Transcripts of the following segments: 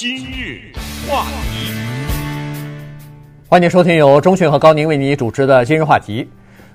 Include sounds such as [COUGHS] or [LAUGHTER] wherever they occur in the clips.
今日话题，欢迎收听由钟迅和高宁为你主持的今日话题。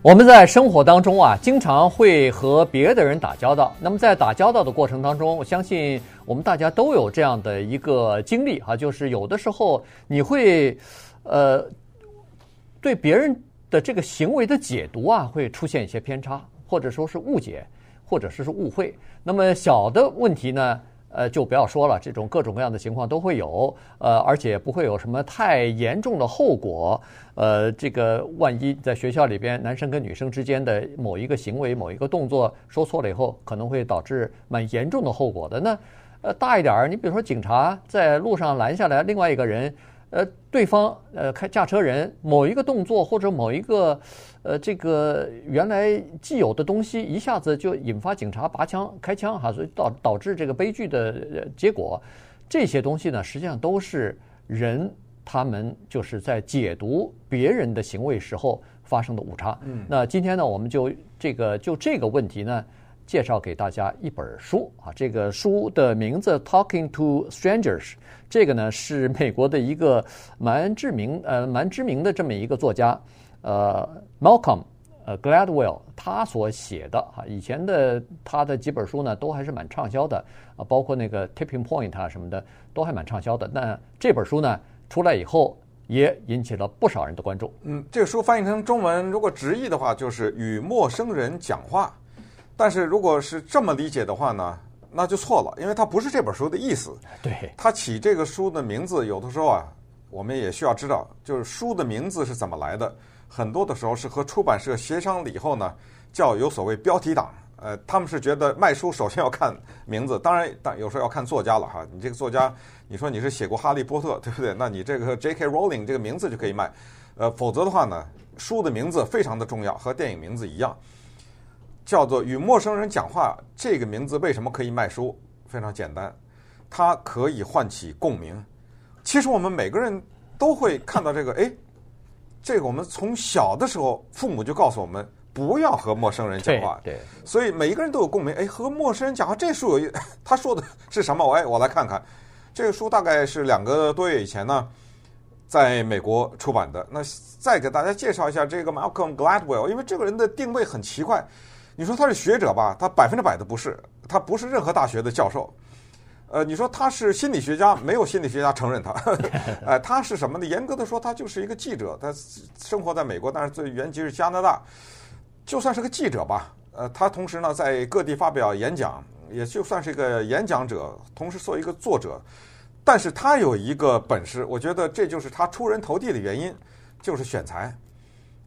我们在生活当中啊，经常会和别的人打交道。那么在打交道的过程当中，我相信我们大家都有这样的一个经历哈，就是有的时候你会呃对别人的这个行为的解读啊，会出现一些偏差，或者说是误解，或者说是误会。那么小的问题呢，呃，就不要说了，这种各种各样的情况都会有，呃，而且不会有什么太严重的后果。呃，这个万一在学校里边，男生跟女生之间的某一个行为、某一个动作说错了以后，可能会导致蛮严重的后果的。那呃，大一点儿，你比如说警察在路上拦下来另外一个人。呃，对方呃开驾车人某一个动作或者某一个呃这个原来既有的东西，一下子就引发警察拔枪开枪哈，所以导导致这个悲剧的结果。这些东西呢，实际上都是人他们就是在解读别人的行为时候发生的误差。嗯，那今天呢，我们就这个就这个问题呢。介绍给大家一本书啊，这个书的名字《Talking to Strangers》，这个呢是美国的一个蛮知名呃蛮知名的这么一个作家，呃，Malcolm 呃 Gladwell 他所写的哈，以前的他的几本书呢都还是蛮畅销的啊，包括那个 Tipping Point 啊什么的都还蛮畅销的。那这本书呢出来以后也引起了不少人的关注。嗯，这个书翻译成中文，如果直译的话，就是与陌生人讲话。但是如果是这么理解的话呢，那就错了，因为它不是这本书的意思。对，它起这个书的名字，有的时候啊，我们也需要知道，就是书的名字是怎么来的。很多的时候是和出版社协商了以后呢，叫有所谓标题党。呃，他们是觉得卖书首先要看名字，当然，但有时候要看作家了哈。你这个作家，你说你是写过《哈利波特》，对不对？那你这个 J.K. Rowling 这个名字就可以卖。呃，否则的话呢，书的名字非常的重要，和电影名字一样。叫做与陌生人讲话，这个名字为什么可以卖书？非常简单，它可以唤起共鸣。其实我们每个人都会看到这个，哎，这个我们从小的时候，父母就告诉我们不要和陌生人讲话。对，对，所以每一个人都有共鸣。哎，和陌生人讲话，这书有一，[LAUGHS] 他说的是什么？哎，我来看看。这个书大概是两个多月以前呢，在美国出版的。那再给大家介绍一下这个 Malcolm Gladwell，因为这个人的定位很奇怪。你说他是学者吧？他百分之百的不是，他不是任何大学的教授。呃，你说他是心理学家，没有心理学家承认他。[LAUGHS] 呃，他是什么呢？严格的说，他就是一个记者。他生活在美国，但是最原籍是加拿大。就算是个记者吧，呃，他同时呢在各地发表演讲，也就算是一个演讲者，同时做一个作者。但是他有一个本事，我觉得这就是他出人头地的原因，就是选材。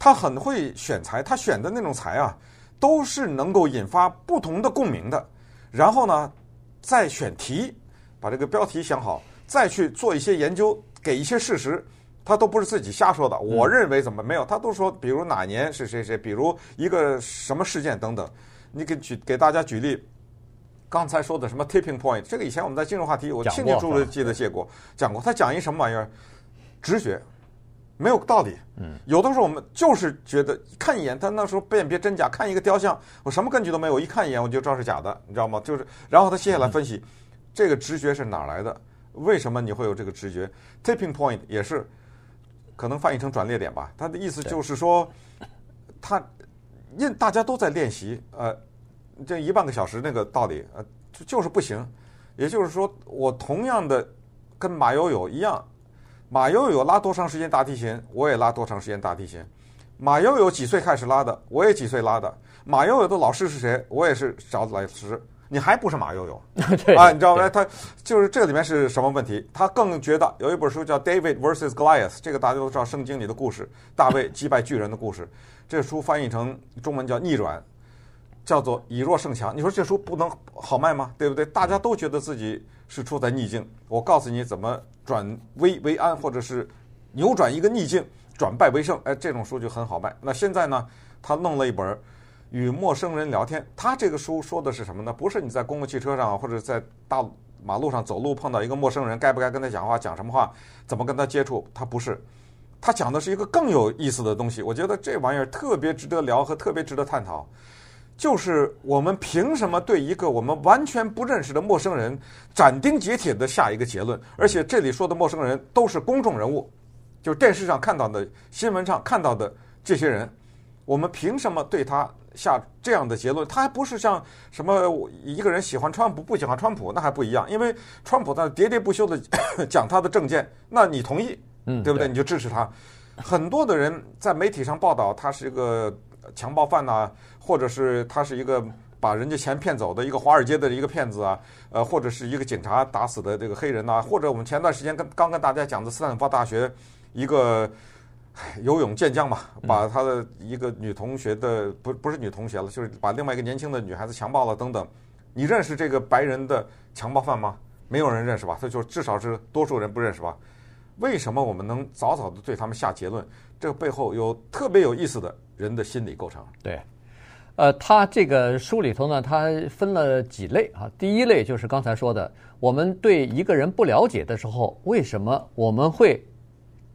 他很会选材，他选的那种材啊。都是能够引发不同的共鸣的，然后呢，再选题，把这个标题想好，再去做一些研究，给一些事实，他都不是自己瞎说的。我认为怎么没有，他都说，比如哪年是谁谁，比如一个什么事件等等。你给举给大家举例，刚才说的什么 tipping point，这个以前我们在金融话题，我清清楚楚记得写过，讲过。他讲一什么玩意儿？直觉。没有道理。嗯，有的时候我们就是觉得看一眼，他那时候辨别真假，看一个雕像，我什么根据都没有，我一看一眼我就知道是假的，你知道吗？就是，然后他接下来分析，这个直觉是哪来的？为什么你会有这个直觉？Tipping point 也是可能翻译成转捩点吧。他的意思就是说，他因大家都在练习，呃，这一半个小时那个道理，呃，就是不行。也就是说，我同样的跟马友友一样。马友友拉多长时间大提琴，我也拉多长时间大提琴。马友友几岁开始拉的，我也几岁拉的。马友友的老师是谁，我也是找老师。你还不是马友友 [LAUGHS] 啊？你知道吗？他就是这里面是什么问题？他更觉得有一本书叫《David vs Goliath》，这个大家都知道，圣经里的故事，大卫击败巨人的故事。这书翻译成中文叫《逆转》，叫做以弱胜强。你说这书不能好卖吗？对不对？大家都觉得自己是处在逆境。我告诉你怎么。转危为安，或者是扭转一个逆境，转败为胜，哎，这种书就很好卖。那现在呢，他弄了一本与陌生人聊天。他这个书说的是什么呢？不是你在公共汽车上或者在大马路上走路碰到一个陌生人，该不该跟他讲话，讲什么话，怎么跟他接触？他不是，他讲的是一个更有意思的东西。我觉得这玩意儿特别值得聊和特别值得探讨，就是我们凭什么对一个我们完全不认识的陌生人斩钉截铁的下一个结论？而且这里说的陌生人都是公众人物，就是电视上看到的、新闻上看到的这些人，我们凭什么对他？下这样的结论，他还不是像什么一个人喜欢川普不喜欢川普，那还不一样。因为川普他喋喋不休的 [COUGHS] 讲他的政见，那你同意，嗯，对不对？你就支持他。很多的人在媒体上报道他是一个强暴犯呐，或者是他是一个把人家钱骗走的一个华尔街的一个骗子啊，呃，或者是一个警察打死的这个黑人呐，或者我们前段时间跟刚跟大家讲的斯坦福大学一个。游泳健将嘛，把他的一个女同学的不不是女同学了，就是把另外一个年轻的女孩子强暴了等等。你认识这个白人的强暴犯吗？没有人认识吧？他就至少是多数人不认识吧？为什么我们能早早的对他们下结论？这个背后有特别有意思的人的心理构成。对，呃，他这个书里头呢，他分了几类啊。第一类就是刚才说的，我们对一个人不了解的时候，为什么我们会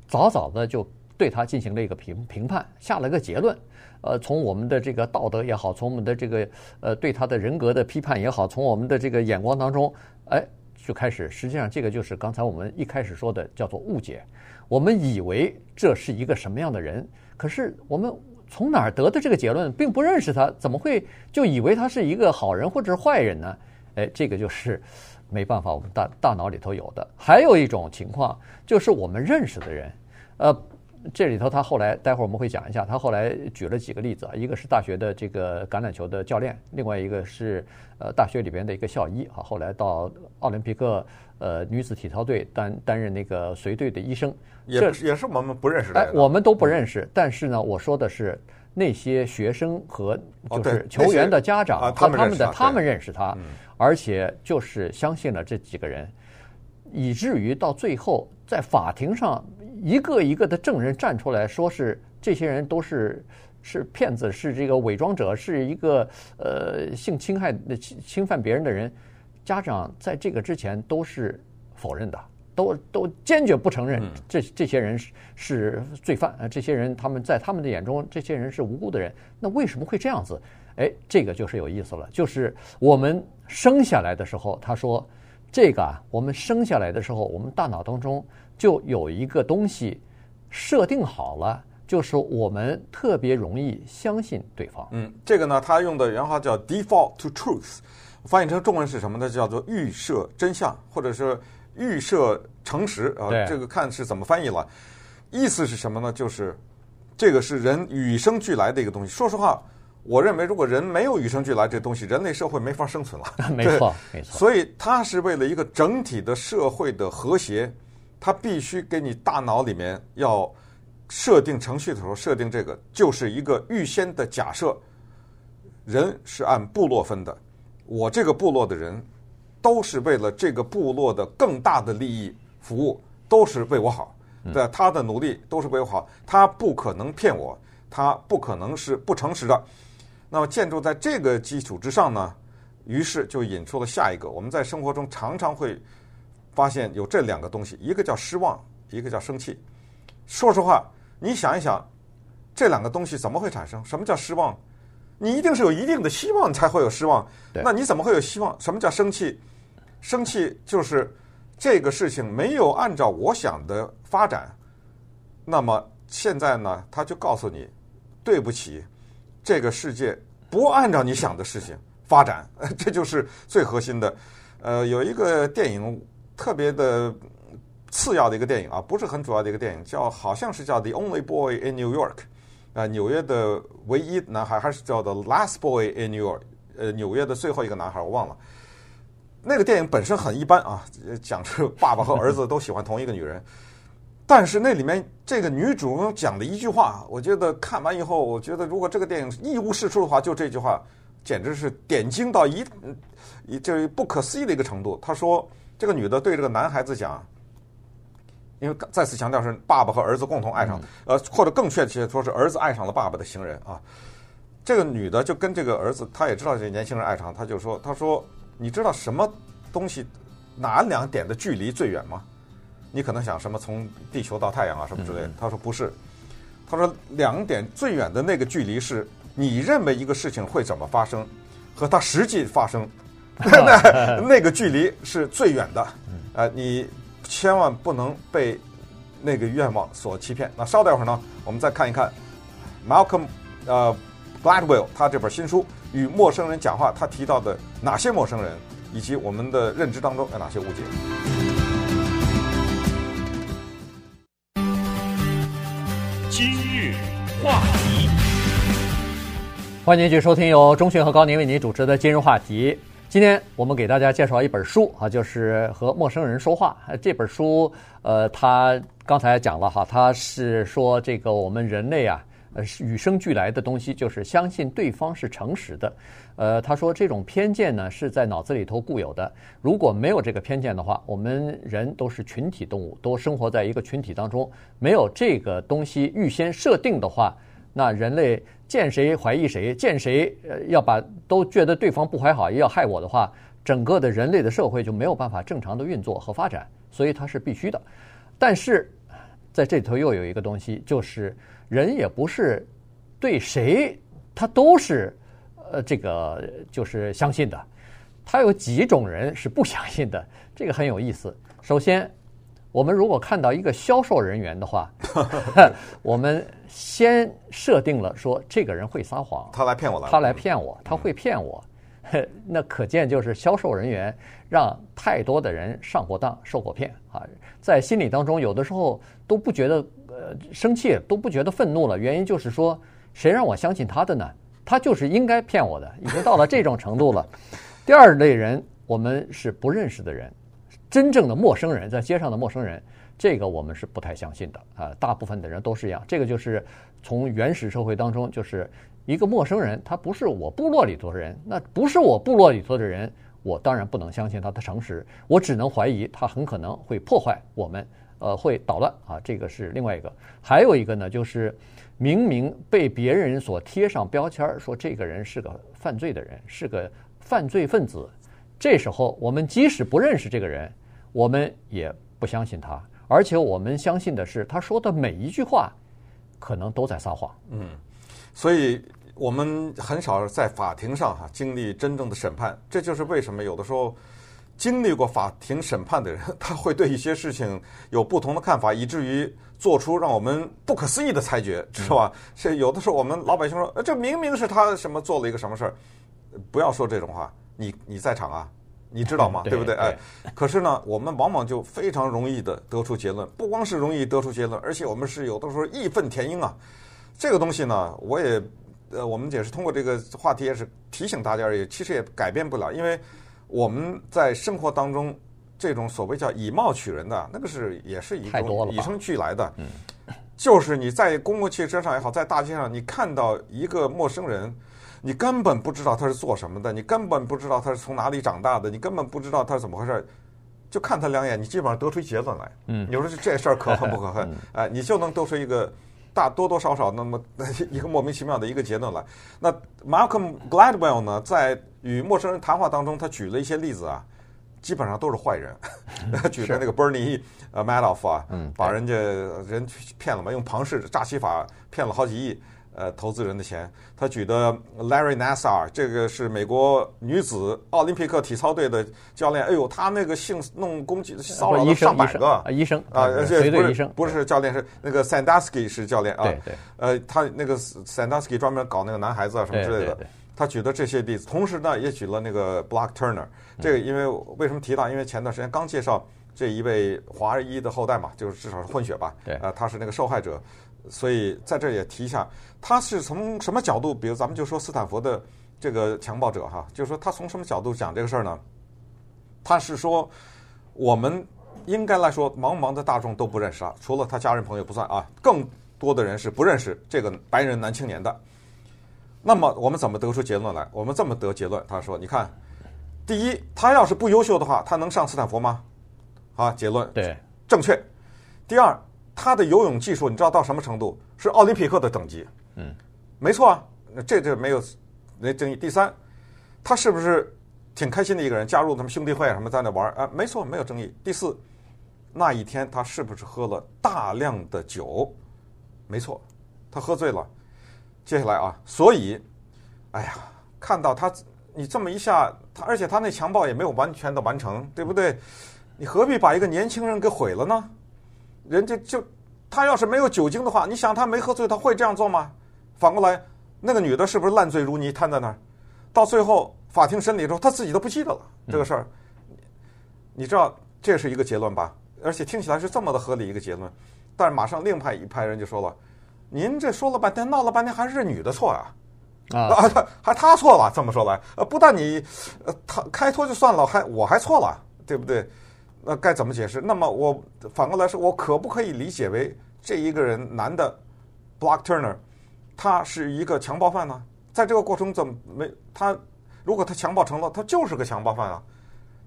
早早的就对他进行了一个评评判，下了个结论。呃，从我们的这个道德也好，从我们的这个呃对他的人格的批判也好，从我们的这个眼光当中，哎，就开始。实际上，这个就是刚才我们一开始说的，叫做误解。我们以为这是一个什么样的人，可是我们从哪儿得的这个结论，并不认识他，怎么会就以为他是一个好人或者是坏人呢？哎，这个就是没办法，我们大大脑里头有的。还有一种情况，就是我们认识的人，呃。这里头，他后来待会儿我们会讲一下，他后来举了几个例子啊，一个是大学的这个橄榄球的教练，另外一个是呃大学里边的一个校医啊，后来到奥林匹克呃女子体操队担担任那个随队的医生，也也是我们不认识的，哎，我们都不认识，但是呢，我说的是那些学生和就是球员的家长和他们的他们认识他，而且就是相信了这几个人，以至于到最后在法庭上。一个一个的证人站出来说，是这些人都是是骗子，是这个伪装者，是一个呃性侵害的侵侵犯别人的人。家长在这个之前都是否认的，都都坚决不承认这这些人是是罪犯啊！这些人他们在他们的眼中，这些人是无辜的人。那为什么会这样子？哎，这个就是有意思了。就是我们生下来的时候，他说这个啊，我们生下来的时候，我们大脑当中。就有一个东西设定好了，就是我们特别容易相信对方。嗯，这个呢，他用的原话叫 “default to truth”，翻译成中文是什么呢？叫做预设真相，或者是预设诚实啊。这个看是怎么翻译了。意思是什么呢？就是这个是人与生俱来的一个东西。说实话，我认为如果人没有与生俱来这东西，人类社会没法生存了。[LAUGHS] 没错，没错。所以他是为了一个整体的社会的和谐。他必须给你大脑里面要设定程序的时候设定这个，就是一个预先的假设。人是按部落分的，我这个部落的人都是为了这个部落的更大的利益服务，都是为我好。对，他的努力都是为我好，他不可能骗我，他不可能是不诚实的。那么建筑在这个基础之上呢，于是就引出了下一个，我们在生活中常常会。发现有这两个东西，一个叫失望，一个叫生气。说实话，你想一想，这两个东西怎么会产生？什么叫失望？你一定是有一定的希望才会有失望。那你怎么会有希望？什么叫生气？生气就是这个事情没有按照我想的发展。那么现在呢，他就告诉你，对不起，这个世界不按照你想的事情发展。[LAUGHS] 这就是最核心的。呃，有一个电影。特别的次要的一个电影啊，不是很主要的一个电影，叫好像是叫《The Only Boy in New York》啊，纽约的唯一男孩，还是叫《The Last Boy in New York》呃，纽约的最后一个男孩，我忘了。那个电影本身很一般啊，讲是爸爸和儿子都喜欢同一个女人，但是那里面这个女主人讲的一句话，我觉得看完以后，我觉得如果这个电影一无是处的话，就这句话简直是点睛到一一这不可思议的一个程度。她说。这个女的对这个男孩子讲，因为再次强调是爸爸和儿子共同爱上，呃，或者更确切说是儿子爱上了爸爸的情人啊。这个女的就跟这个儿子，她也知道这年轻人爱上，她就说：“她说，你知道什么东西哪两点的距离最远吗？你可能想什么从地球到太阳啊什么之类的。”他说：“不是，他说两点最远的那个距离是你认为一个事情会怎么发生，和它实际发生，那 [LAUGHS] 那个距离是最远的。呃，你千万不能被那个愿望所欺骗。那稍待会儿呢，我们再看一看 Malcolm 呃 Gladwell 他这本新书《与陌生人讲话》，他提到的哪些陌生人，以及我们的认知当中有哪些误解。欢迎继续收听由钟迅和高宁为您主持的《今日话题》。今天我们给大家介绍一本书啊，就是和陌生人说话。这本书，呃，他刚才讲了哈，他是说这个我们人类啊，呃，与生俱来的东西，就是相信对方是诚实的。呃，他说这种偏见呢是在脑子里头固有的。如果没有这个偏见的话，我们人都是群体动物，都生活在一个群体当中。没有这个东西预先设定的话，那人类见谁怀疑谁，见谁呃要把都觉得对方不怀好意要害我的话，整个的人类的社会就没有办法正常的运作和发展。所以它是必须的。但是在这里头又有一个东西，就是人也不是对谁他都是。呃，这个就是相信的，他有几种人是不相信的，这个很有意思。首先，我们如果看到一个销售人员的话，[LAUGHS] 我们先设定了说这个人会撒谎，他来骗我了，他来骗我，他会骗我，[LAUGHS] 那可见就是销售人员让太多的人上过当、受过骗。啊，在心理当中有的时候都不觉得呃生气，都不觉得愤怒了，原因就是说谁让我相信他的呢？他就是应该骗我的，已经到了这种程度了。[LAUGHS] 第二类人，我们是不认识的人，真正的陌生人，在街上的陌生人，这个我们是不太相信的啊。大部分的人都是一样，这个就是从原始社会当中，就是一个陌生人，他不是我部落里头的人，那不是我部落里头的人，我当然不能相信他的诚实，我只能怀疑他很可能会破坏我们，呃，会捣乱啊。这个是另外一个，还有一个呢，就是。明明被别人所贴上标签，说这个人是个犯罪的人，是个犯罪分子。这时候，我们即使不认识这个人，我们也不相信他，而且我们相信的是他说的每一句话，可能都在撒谎。嗯，所以我们很少在法庭上哈经历真正的审判。这就是为什么有的时候经历过法庭审判的人，[LAUGHS] 他会对一些事情有不同的看法，以至于。做出让我们不可思议的裁决，知道吧？是有的时候我们老百姓说，呃，这明明是他什么做了一个什么事儿，不要说这种话。你你在场啊，你知道吗？[LAUGHS] 对不对？哎，可是呢，我们往往就非常容易的得出结论，不光是容易得出结论，而且我们是有的时候义愤填膺啊。这个东西呢，我也呃，我们也是通过这个话题也是提醒大家而已，其实也改变不了，因为我们在生活当中。这种所谓叫以貌取人的，那个是也是一种与生俱来的。嗯，就是你在公共汽车上也好，在大街上，你看到一个陌生人，你根本不知道他是做什么的，你根本不知道他是从哪里长大的，你根本不知道他是怎么回事，就看他两眼，你基本上得出结论来。嗯，你说这事儿可恨不可恨？哎，你就能得出一个大多多少少那么 [LAUGHS] 一个莫名其妙的一个结论来。那 Malcolm Gladwell 呢，在与陌生人谈话当中，他举了一些例子啊。基本上都是坏人，[LAUGHS] 举的那个 Bernie 呃 Madoff 啊，把人家人骗了嘛，用庞氏诈欺法骗了好几亿呃投资人的钱。他举的 Larry Nassar，这个是美国女子奥林匹克体操队的教练。哎呦，他那个性弄攻击骚扰了上百个医生啊，这不是不是教练，是那个 Sandusky 是教练啊。对对。呃，他那个 Sandusky 专门搞那个男孩子啊什么之类的。他举的这些例子，同时呢也举了那个 Block Turner。这个因为为什么提到？因为前段时间刚介绍这一位华裔的后代嘛，就是至少是混血吧。对。呃，他是那个受害者，所以在这也提一下，他是从什么角度？比如咱们就说斯坦福的这个强暴者哈，就是说他从什么角度讲这个事儿呢？他是说，我们应该来说，茫茫的大众都不认识啊，除了他家人朋友不算啊，更多的人是不认识这个白人男青年的。那么我们怎么得出结论来？我们这么得结论，他说：“你看，第一，他要是不优秀的话，他能上斯坦福吗？”啊，结论对，正确。第二，他的游泳技术你知道到什么程度？是奥林匹克的等级。嗯，没错啊，这这没有没争议。第三，他是不是挺开心的一个人？加入他们兄弟会什么在那玩啊？没错，没有争议。第四，那一天他是不是喝了大量的酒？没错，他喝醉了。接下来啊，所以，哎呀，看到他你这么一下，他而且他那强暴也没有完全的完成，对不对？你何必把一个年轻人给毁了呢？人家就他要是没有酒精的话，你想他没喝醉，他会这样做吗？反过来，那个女的是不是烂醉如泥瘫在那儿？到最后法庭审理的时候，他自己都不记得了这个事儿。你知道这是一个结论吧？而且听起来是这么的合理一个结论，但是马上另派一派人就说了：“您这说了半天，闹了半天，还是这女的错啊？啊，还他错了？这么说来，呃，不但你呃他开脱就算了，还我还错了，对不对？那该怎么解释？那么我反过来说，我可不可以理解为这一个人男的 Block Turner，他是一个强暴犯呢？在这个过程怎么没他？如果他强暴成了，他就是个强暴犯啊？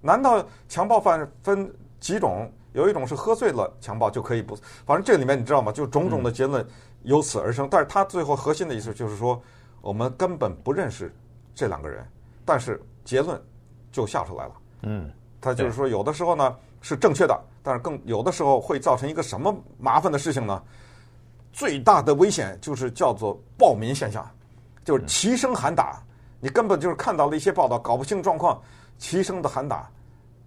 难道强暴犯分几种？有一种是喝醉了强暴就可以不？反正这里面你知道吗？就种种的结论由此而生。但是他最后核心的意思就是说，我们根本不认识这两个人，但是结论就下出来了。嗯，他就是说，有的时候呢是正确的，但是更有的时候会造成一个什么麻烦的事情呢？最大的危险就是叫做暴民现象，就是齐声喊打，你根本就是看到了一些报道，搞不清状况，齐声的喊打，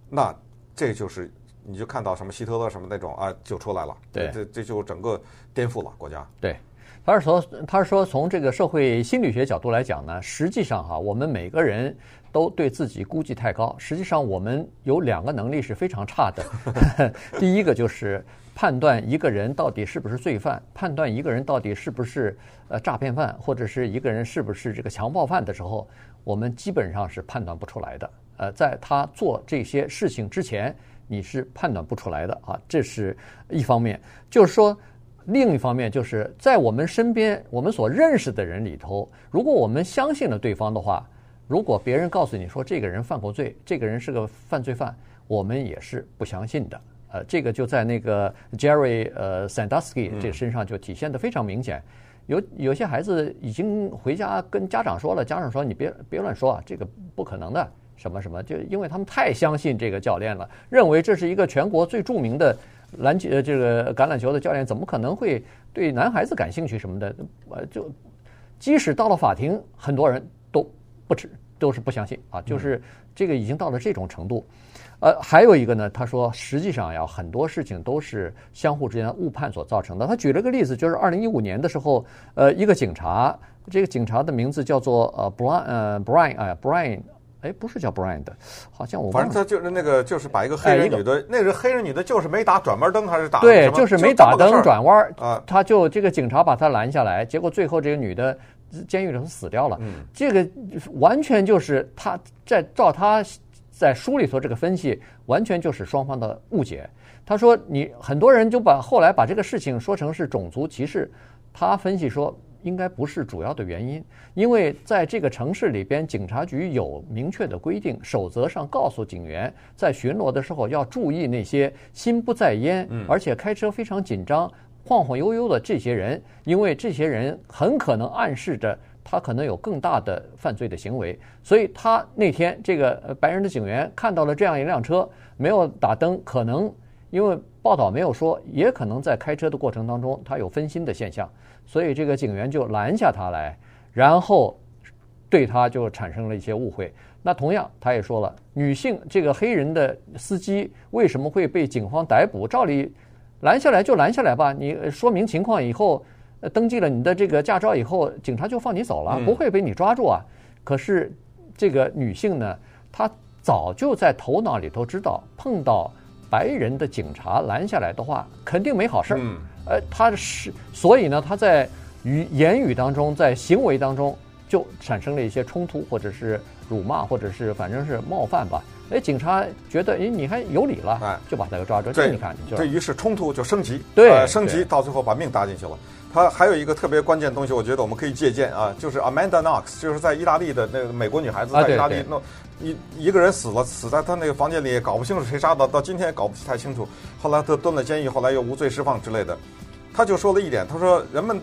那这就是。你就看到什么希特勒什么那种啊，就出来了。对，这这就整个颠覆了国家。对，他是说，他是说，从这个社会心理学角度来讲呢，实际上哈，我们每个人都对自己估计太高。实际上，我们有两个能力是非常差的。[LAUGHS] 第一个就是判断一个人到底是不是罪犯，判断一个人到底是不是呃诈骗犯，或者是一个人是不是这个强暴犯的时候，我们基本上是判断不出来的。呃，在他做这些事情之前。你是判断不出来的啊，这是一方面。就是说，另一方面，就是在我们身边，我们所认识的人里头，如果我们相信了对方的话，如果别人告诉你说这个人犯过罪，这个人是个犯罪犯，我们也是不相信的。呃，这个就在那个 Jerry 呃 Sandusky 这身上就体现的非常明显。有有些孩子已经回家跟家长说了，家长说你别别乱说啊，这个不可能的。什么什么？就因为他们太相信这个教练了，认为这是一个全国最著名的篮球呃这个橄榄球的教练，怎么可能会对男孩子感兴趣什么的？呃，就即使到了法庭，很多人都不止都是不相信啊，就是这个已经到了这种程度。呃，还有一个呢，他说实际上呀，很多事情都是相互之间的误判所造成的。他举了个例子，就是二零一五年的时候，呃，一个警察，这个警察的名字叫做呃 Brian 呃 Brian 哎 Brian。哎，不是叫 Brian 的，好像我反正他就是那个，就是把一个黑人女的，那个黑人女的，就是没打转弯灯还是打对，就是没打灯转弯啊，他就这个警察把他拦下来，结果最后这个女的监狱里头死掉了。嗯，这个完全就是他在照他在书里头这个分析，完全就是双方的误解。他说你很多人就把后来把这个事情说成是种族歧视，他分析说。应该不是主要的原因，因为在这个城市里边，警察局有明确的规定，守则上告诉警员，在巡逻的时候要注意那些心不在焉，而且开车非常紧张、晃晃悠悠的这些人，因为这些人很可能暗示着他可能有更大的犯罪的行为。所以他那天这个白人的警员看到了这样一辆车，没有打灯，可能因为报道没有说，也可能在开车的过程当中他有分心的现象。所以这个警员就拦下他来，然后对他就产生了一些误会。那同样，他也说了，女性这个黑人的司机为什么会被警方逮捕？照理拦下来就拦下来吧，你说明情况以后，登记了你的这个驾照以后，警察就放你走了，不会被你抓住啊。可是这个女性呢，她早就在头脑里头知道，碰到白人的警察拦下来的话，肯定没好事儿。呃，他是，所以呢，他在语言语当中，在行为当中就产生了一些冲突，或者是辱骂，或者是反正是冒犯吧。哎，警察觉得，哎，你还有理了，哎，就把他给抓住。这你看，这于是冲突就升级，对，呃、升级到最后把命搭进去了。他还有一个特别关键的东西，我觉得我们可以借鉴啊，就是 Amanda Knox，就是在意大利的那个美国女孩子，在意大利弄一一个人死了，死在他那个房间里，也搞不清楚谁杀的，到今天也搞不太清楚。后来他蹲了监狱，后来又无罪释放之类的。他就说了一点，他说人们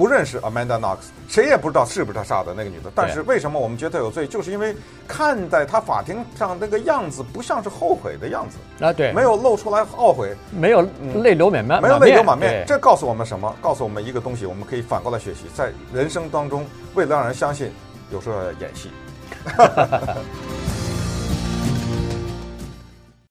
不认识 Amanda Knox，谁也不知道是不是他杀的那个女的。但是为什么我们觉得他有罪？就是因为看在他法庭上那个样子，不像是后悔的样子啊，对，没有露出来懊悔，没有泪流满面，没有泪流满面。这告诉我们什么？告诉我们一个东西，我们可以反过来学习，在人生当中，为了让人相信，有时候要演戏。[LAUGHS]